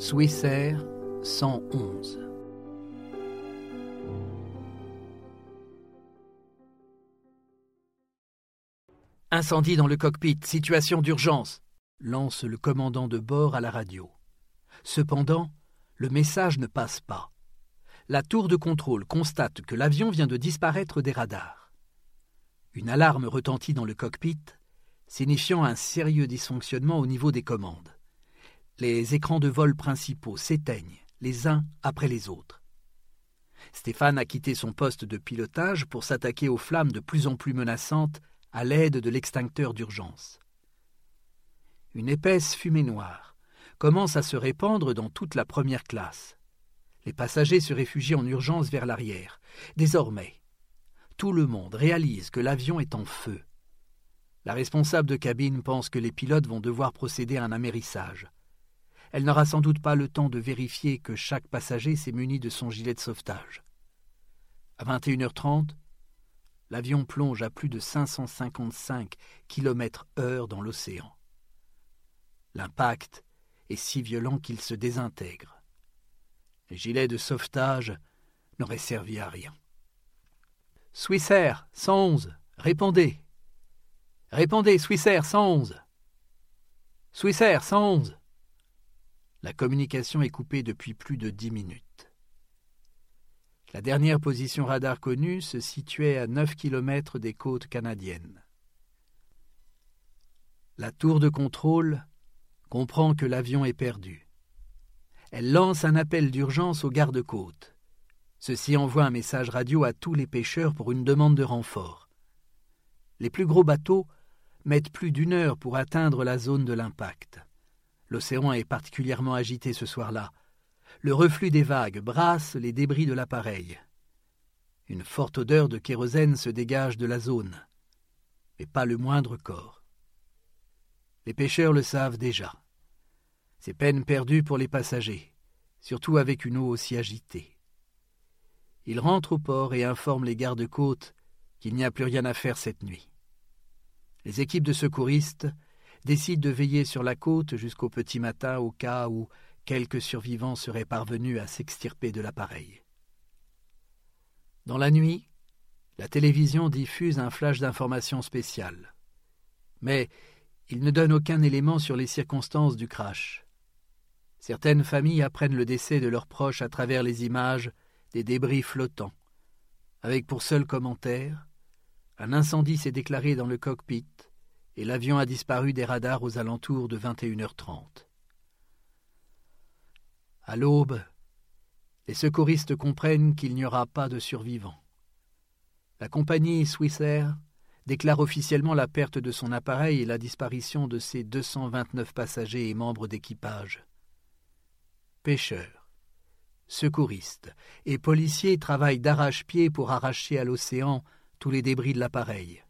Swissair 111 Incendie dans le cockpit, situation d'urgence, lance le commandant de bord à la radio. Cependant, le message ne passe pas. La tour de contrôle constate que l'avion vient de disparaître des radars. Une alarme retentit dans le cockpit, signifiant un sérieux dysfonctionnement au niveau des commandes. Les écrans de vol principaux s'éteignent, les uns après les autres. Stéphane a quitté son poste de pilotage pour s'attaquer aux flammes de plus en plus menaçantes à l'aide de l'extincteur d'urgence. Une épaisse fumée noire commence à se répandre dans toute la première classe. Les passagers se réfugient en urgence vers l'arrière. Désormais, tout le monde réalise que l'avion est en feu. La responsable de cabine pense que les pilotes vont devoir procéder à un amérissage. Elle n'aura sans doute pas le temps de vérifier que chaque passager s'est muni de son gilet de sauvetage. À 21h30, l'avion plonge à plus de 555 km/h dans l'océan. L'impact est si violent qu'il se désintègre. Les gilets de sauvetage n'auraient servi à rien. Swissair 111, répondez. Répondez, Swissair 111. Swissair 111. La communication est coupée depuis plus de dix minutes. La dernière position radar connue se situait à 9 km des côtes canadiennes. La tour de contrôle comprend que l'avion est perdu. Elle lance un appel d'urgence aux gardes-côtes. Ceux-ci envoient un message radio à tous les pêcheurs pour une demande de renfort. Les plus gros bateaux mettent plus d'une heure pour atteindre la zone de l'impact. L'océan est particulièrement agité ce soir-là, le reflux des vagues brasse les débris de l'appareil. Une forte odeur de kérosène se dégage de la zone, mais pas le moindre corps. Les pêcheurs le savent déjà. C'est peine perdue pour les passagers, surtout avec une eau aussi agitée. Ils rentrent au port et informent les gardes-côtes qu'il n'y a plus rien à faire cette nuit. Les équipes de secouristes décident de veiller sur la côte jusqu'au petit matin au cas où quelques survivants seraient parvenus à s'extirper de l'appareil. Dans la nuit, la télévision diffuse un flash d'information spécial. Mais il ne donne aucun élément sur les circonstances du crash. Certaines familles apprennent le décès de leurs proches à travers les images des débris flottants, avec pour seul commentaire Un incendie s'est déclaré dans le cockpit et l'avion a disparu des radars aux alentours de 21h30. À l'aube, les secouristes comprennent qu'il n'y aura pas de survivants. La compagnie Swissair déclare officiellement la perte de son appareil et la disparition de ses 229 passagers et membres d'équipage. Pêcheurs, secouristes et policiers travaillent d'arrache-pied pour arracher à l'océan tous les débris de l'appareil.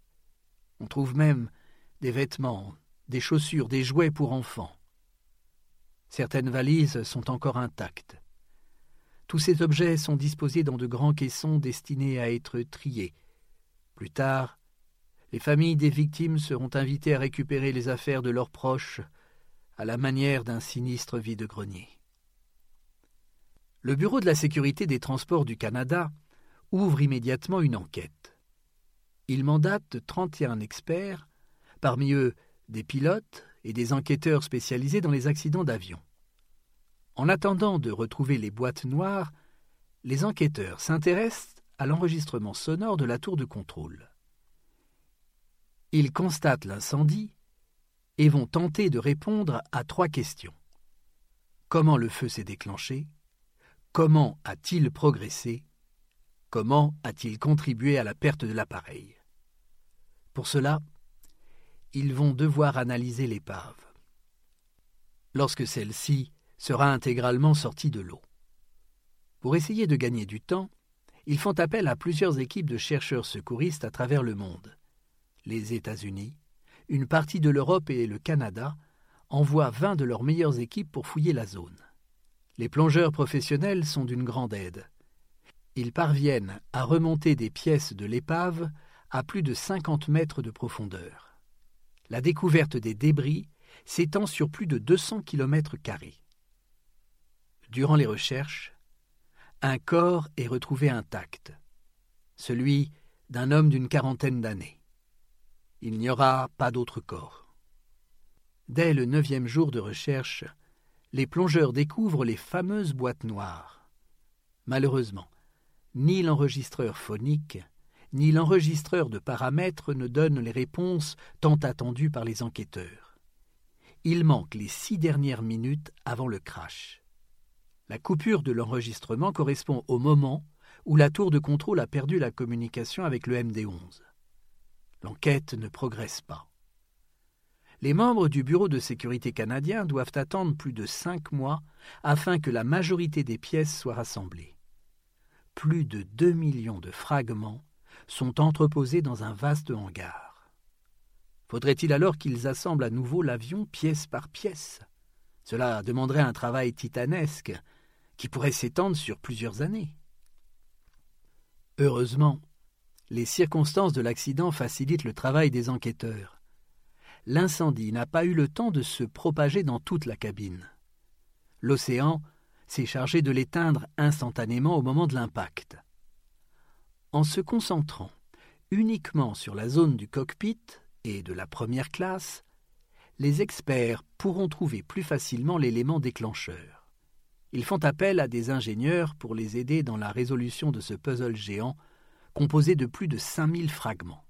On trouve même des vêtements, des chaussures, des jouets pour enfants. Certaines valises sont encore intactes. Tous ces objets sont disposés dans de grands caissons destinés à être triés. Plus tard, les familles des victimes seront invitées à récupérer les affaires de leurs proches à la manière d'un sinistre vide-grenier. Le Bureau de la sécurité des transports du Canada ouvre immédiatement une enquête. Il mandate 31 experts, parmi eux des pilotes, et des enquêteurs spécialisés dans les accidents d'avion. En attendant de retrouver les boîtes noires, les enquêteurs s'intéressent à l'enregistrement sonore de la tour de contrôle. Ils constatent l'incendie et vont tenter de répondre à trois questions. Comment le feu s'est déclenché? Comment a-t-il progressé? Comment a-t-il contribué à la perte de l'appareil? Pour cela, ils vont devoir analyser l'épave. Lorsque celle-ci sera intégralement sortie de l'eau. Pour essayer de gagner du temps, ils font appel à plusieurs équipes de chercheurs secouristes à travers le monde. Les États-Unis, une partie de l'Europe et le Canada envoient vingt de leurs meilleures équipes pour fouiller la zone. Les plongeurs professionnels sont d'une grande aide. Ils parviennent à remonter des pièces de l'épave à plus de 50 mètres de profondeur la découverte des débris s'étend sur plus de 200 km. durant les recherches, un corps est retrouvé intact, celui d'un homme d'une quarantaine d'années. Il n'y aura pas d'autre corps. Dès le neuvième jour de recherche, les plongeurs découvrent les fameuses boîtes noires. Malheureusement, ni l'enregistreur phonique, ni l'enregistreur de paramètres ne donnent les réponses tant attendues par les enquêteurs. Il manque les six dernières minutes avant le crash. La coupure de l'enregistrement correspond au moment où la tour de contrôle a perdu la communication avec le MD-11. L'enquête ne progresse pas. Les membres du Bureau de sécurité canadien doivent attendre plus de cinq mois afin que la majorité des pièces soient rassemblées. Plus de deux millions de fragments sont entreposés dans un vaste hangar. Faudrait-il alors qu'ils assemblent à nouveau l'avion pièce par pièce? Cela demanderait un travail titanesque qui pourrait s'étendre sur plusieurs années. Heureusement, les circonstances de l'accident facilitent le travail des enquêteurs. L'incendie n'a pas eu le temps de se propager dans toute la cabine. L'océan s'est chargé de l'éteindre instantanément au moment de l'impact. En se concentrant uniquement sur la zone du cockpit et de la première classe, les experts pourront trouver plus facilement l'élément déclencheur. Ils font appel à des ingénieurs pour les aider dans la résolution de ce puzzle géant composé de plus de 5000 fragments.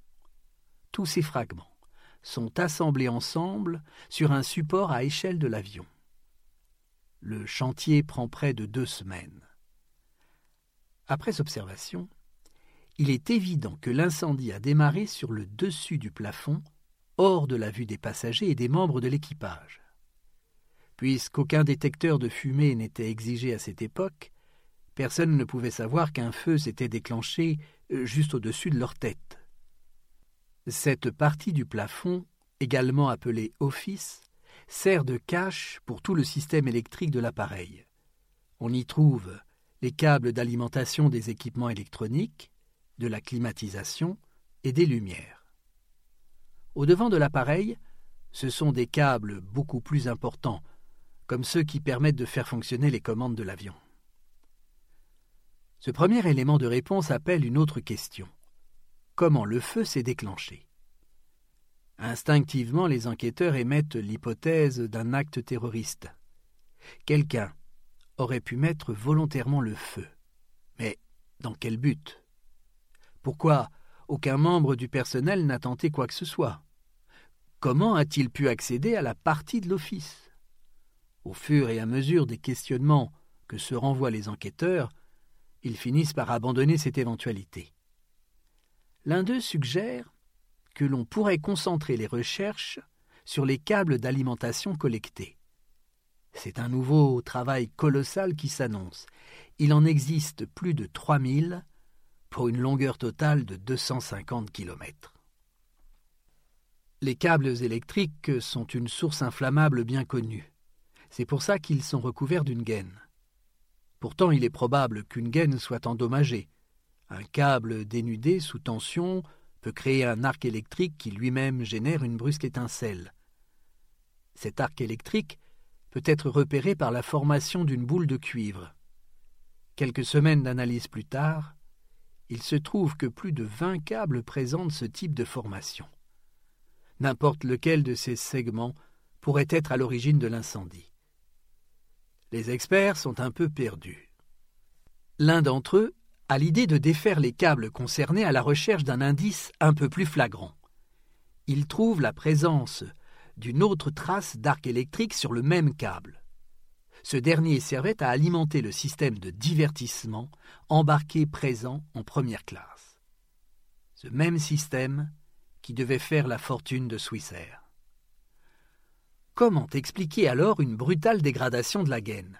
Tous ces fragments sont assemblés ensemble sur un support à échelle de l'avion. Le chantier prend près de deux semaines. Après observation, il est évident que l'incendie a démarré sur le dessus du plafond, hors de la vue des passagers et des membres de l'équipage. Puisqu'aucun détecteur de fumée n'était exigé à cette époque, personne ne pouvait savoir qu'un feu s'était déclenché euh, juste au-dessus de leur tête. Cette partie du plafond, également appelée office, sert de cache pour tout le système électrique de l'appareil. On y trouve les câbles d'alimentation des équipements électroniques, de la climatisation et des lumières. Au devant de l'appareil, ce sont des câbles beaucoup plus importants comme ceux qui permettent de faire fonctionner les commandes de l'avion. Ce premier élément de réponse appelle une autre question. Comment le feu s'est déclenché? Instinctivement, les enquêteurs émettent l'hypothèse d'un acte terroriste. Quelqu'un aurait pu mettre volontairement le feu. Mais dans quel but? Pourquoi aucun membre du personnel n'a tenté quoi que ce soit? Comment a-t-il pu accéder à la partie de l'office? Au fur et à mesure des questionnements que se renvoient les enquêteurs, ils finissent par abandonner cette éventualité. L'un d'eux suggère que l'on pourrait concentrer les recherches sur les câbles d'alimentation collectés. C'est un nouveau travail colossal qui s'annonce. Il en existe plus de 3000 pour une longueur totale de 250 km. Les câbles électriques sont une source inflammable bien connue. C'est pour ça qu'ils sont recouverts d'une gaine. Pourtant, il est probable qu'une gaine soit endommagée. Un câble dénudé sous tension peut créer un arc électrique qui lui-même génère une brusque étincelle. Cet arc électrique peut être repéré par la formation d'une boule de cuivre. Quelques semaines d'analyse plus tard, il se trouve que plus de vingt câbles présentent ce type de formation. N'importe lequel de ces segments pourrait être à l'origine de l'incendie les experts sont un peu perdus. L'un d'entre eux a l'idée de défaire les câbles concernés à la recherche d'un indice un peu plus flagrant. Il trouve la présence d'une autre trace d'arc électrique sur le même câble. Ce dernier servait à alimenter le système de divertissement embarqué présent en première classe. Ce même système qui devait faire la fortune de Swissair. Comment expliquer alors une brutale dégradation de la gaine?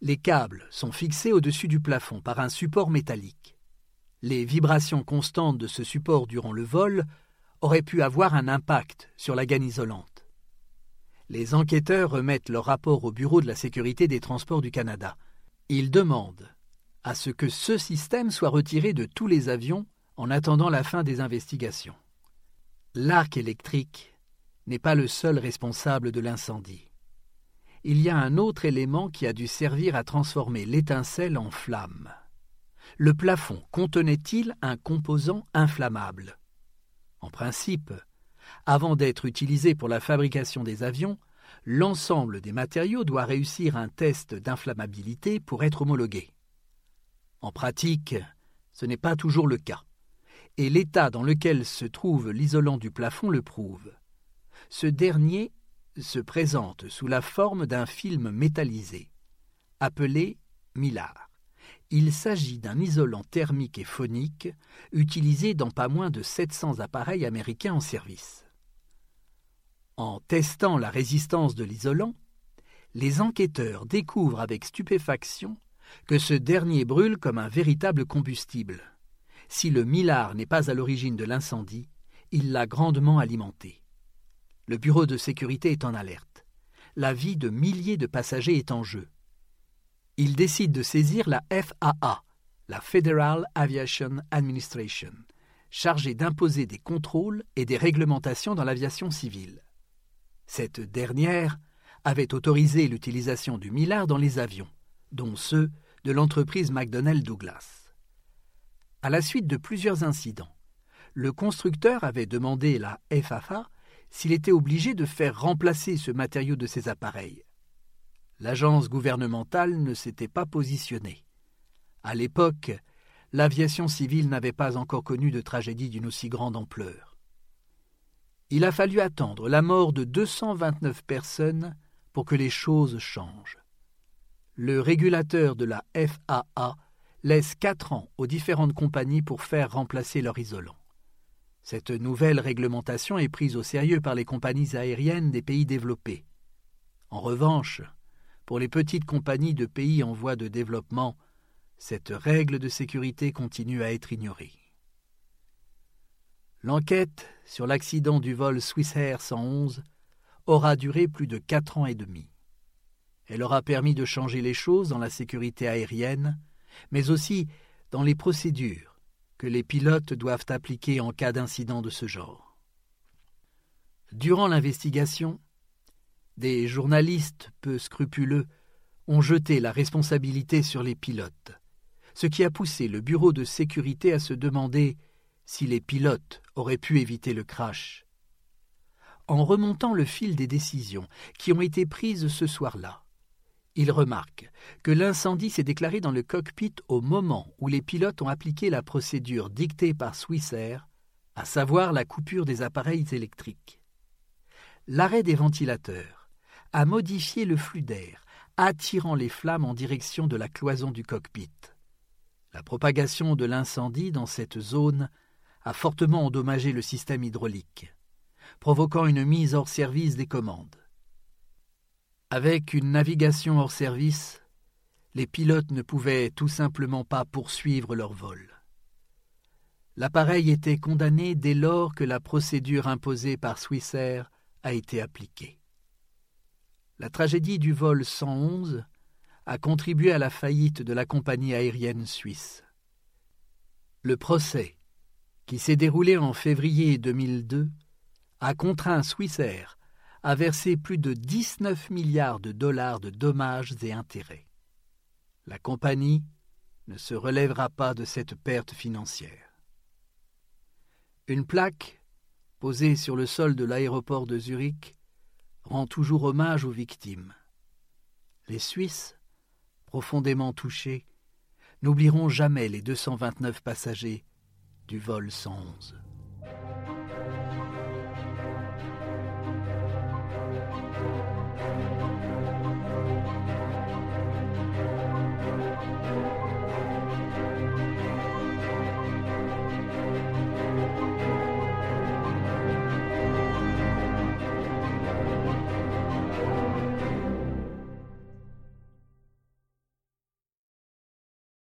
Les câbles sont fixés au-dessus du plafond par un support métallique. Les vibrations constantes de ce support durant le vol auraient pu avoir un impact sur la gaine isolante. Les enquêteurs remettent leur rapport au Bureau de la sécurité des transports du Canada. Ils demandent à ce que ce système soit retiré de tous les avions en attendant la fin des investigations. L'arc électrique n'est pas le seul responsable de l'incendie. il y a un autre élément qui a dû servir à transformer l'étincelle en flamme. Le plafond contenait-il un composant inflammable? En principe, avant d'être utilisé pour la fabrication des avions, l'ensemble des matériaux doit réussir un test d'inflammabilité pour être homologué. En pratique, ce n'est pas toujours le cas, et l'état dans lequel se trouve l'isolant du plafond le prouve. Ce dernier se présente sous la forme d'un film métallisé, appelé Millard. Il s'agit d'un isolant thermique et phonique utilisé dans pas moins de 700 appareils américains en service. En testant la résistance de l'isolant, les enquêteurs découvrent avec stupéfaction que ce dernier brûle comme un véritable combustible. Si le millard n'est pas à l'origine de l'incendie, il l'a grandement alimenté. Le bureau de sécurité est en alerte. La vie de milliers de passagers est en jeu. Il décide de saisir la FAA, la Federal Aviation Administration, chargée d'imposer des contrôles et des réglementations dans l'aviation civile. Cette dernière avait autorisé l'utilisation du millard dans les avions, dont ceux de l'entreprise McDonnell Douglas. À la suite de plusieurs incidents, le constructeur avait demandé la FAA s'il était obligé de faire remplacer ce matériau de ses appareils. L'agence gouvernementale ne s'était pas positionnée. À l'époque, l'aviation civile n'avait pas encore connu de tragédie d'une aussi grande ampleur. Il a fallu attendre la mort de 229 personnes pour que les choses changent. Le régulateur de la FAA laisse quatre ans aux différentes compagnies pour faire remplacer leur isolant. Cette nouvelle réglementation est prise au sérieux par les compagnies aériennes des pays développés. En revanche, pour les petites compagnies de pays en voie de développement, cette règle de sécurité continue à être ignorée. L'enquête sur l'accident du vol Swissair 111 aura duré plus de quatre ans et demi. Elle aura permis de changer les choses dans la sécurité aérienne, mais aussi dans les procédures que les pilotes doivent appliquer en cas d'incident de ce genre. Durant l'investigation, des journalistes peu scrupuleux ont jeté la responsabilité sur les pilotes, ce qui a poussé le bureau de sécurité à se demander si les pilotes auraient pu éviter le crash. En remontant le fil des décisions qui ont été prises ce soir-là, il remarque que l'incendie s'est déclaré dans le cockpit au moment où les pilotes ont appliqué la procédure dictée par Swissair, à savoir la coupure des appareils électriques. L'arrêt des ventilateurs a modifié le flux d'air, attirant les flammes en direction de la cloison du cockpit. La propagation de l'incendie dans cette zone a fortement endommagé le système hydraulique, provoquant une mise hors service des commandes. Avec une navigation hors service, les pilotes ne pouvaient tout simplement pas poursuivre leur vol. L'appareil était condamné dès lors que la procédure imposée par Swissair a été appliquée. La tragédie du vol 111 a contribué à la faillite de la compagnie aérienne suisse. Le procès, qui s'est déroulé en février 2002, a contraint Swissair a versé plus de 19 milliards de dollars de dommages et intérêts. La compagnie ne se relèvera pas de cette perte financière. Une plaque, posée sur le sol de l'aéroport de Zurich, rend toujours hommage aux victimes. Les Suisses, profondément touchés, n'oublieront jamais les 229 passagers du vol 111.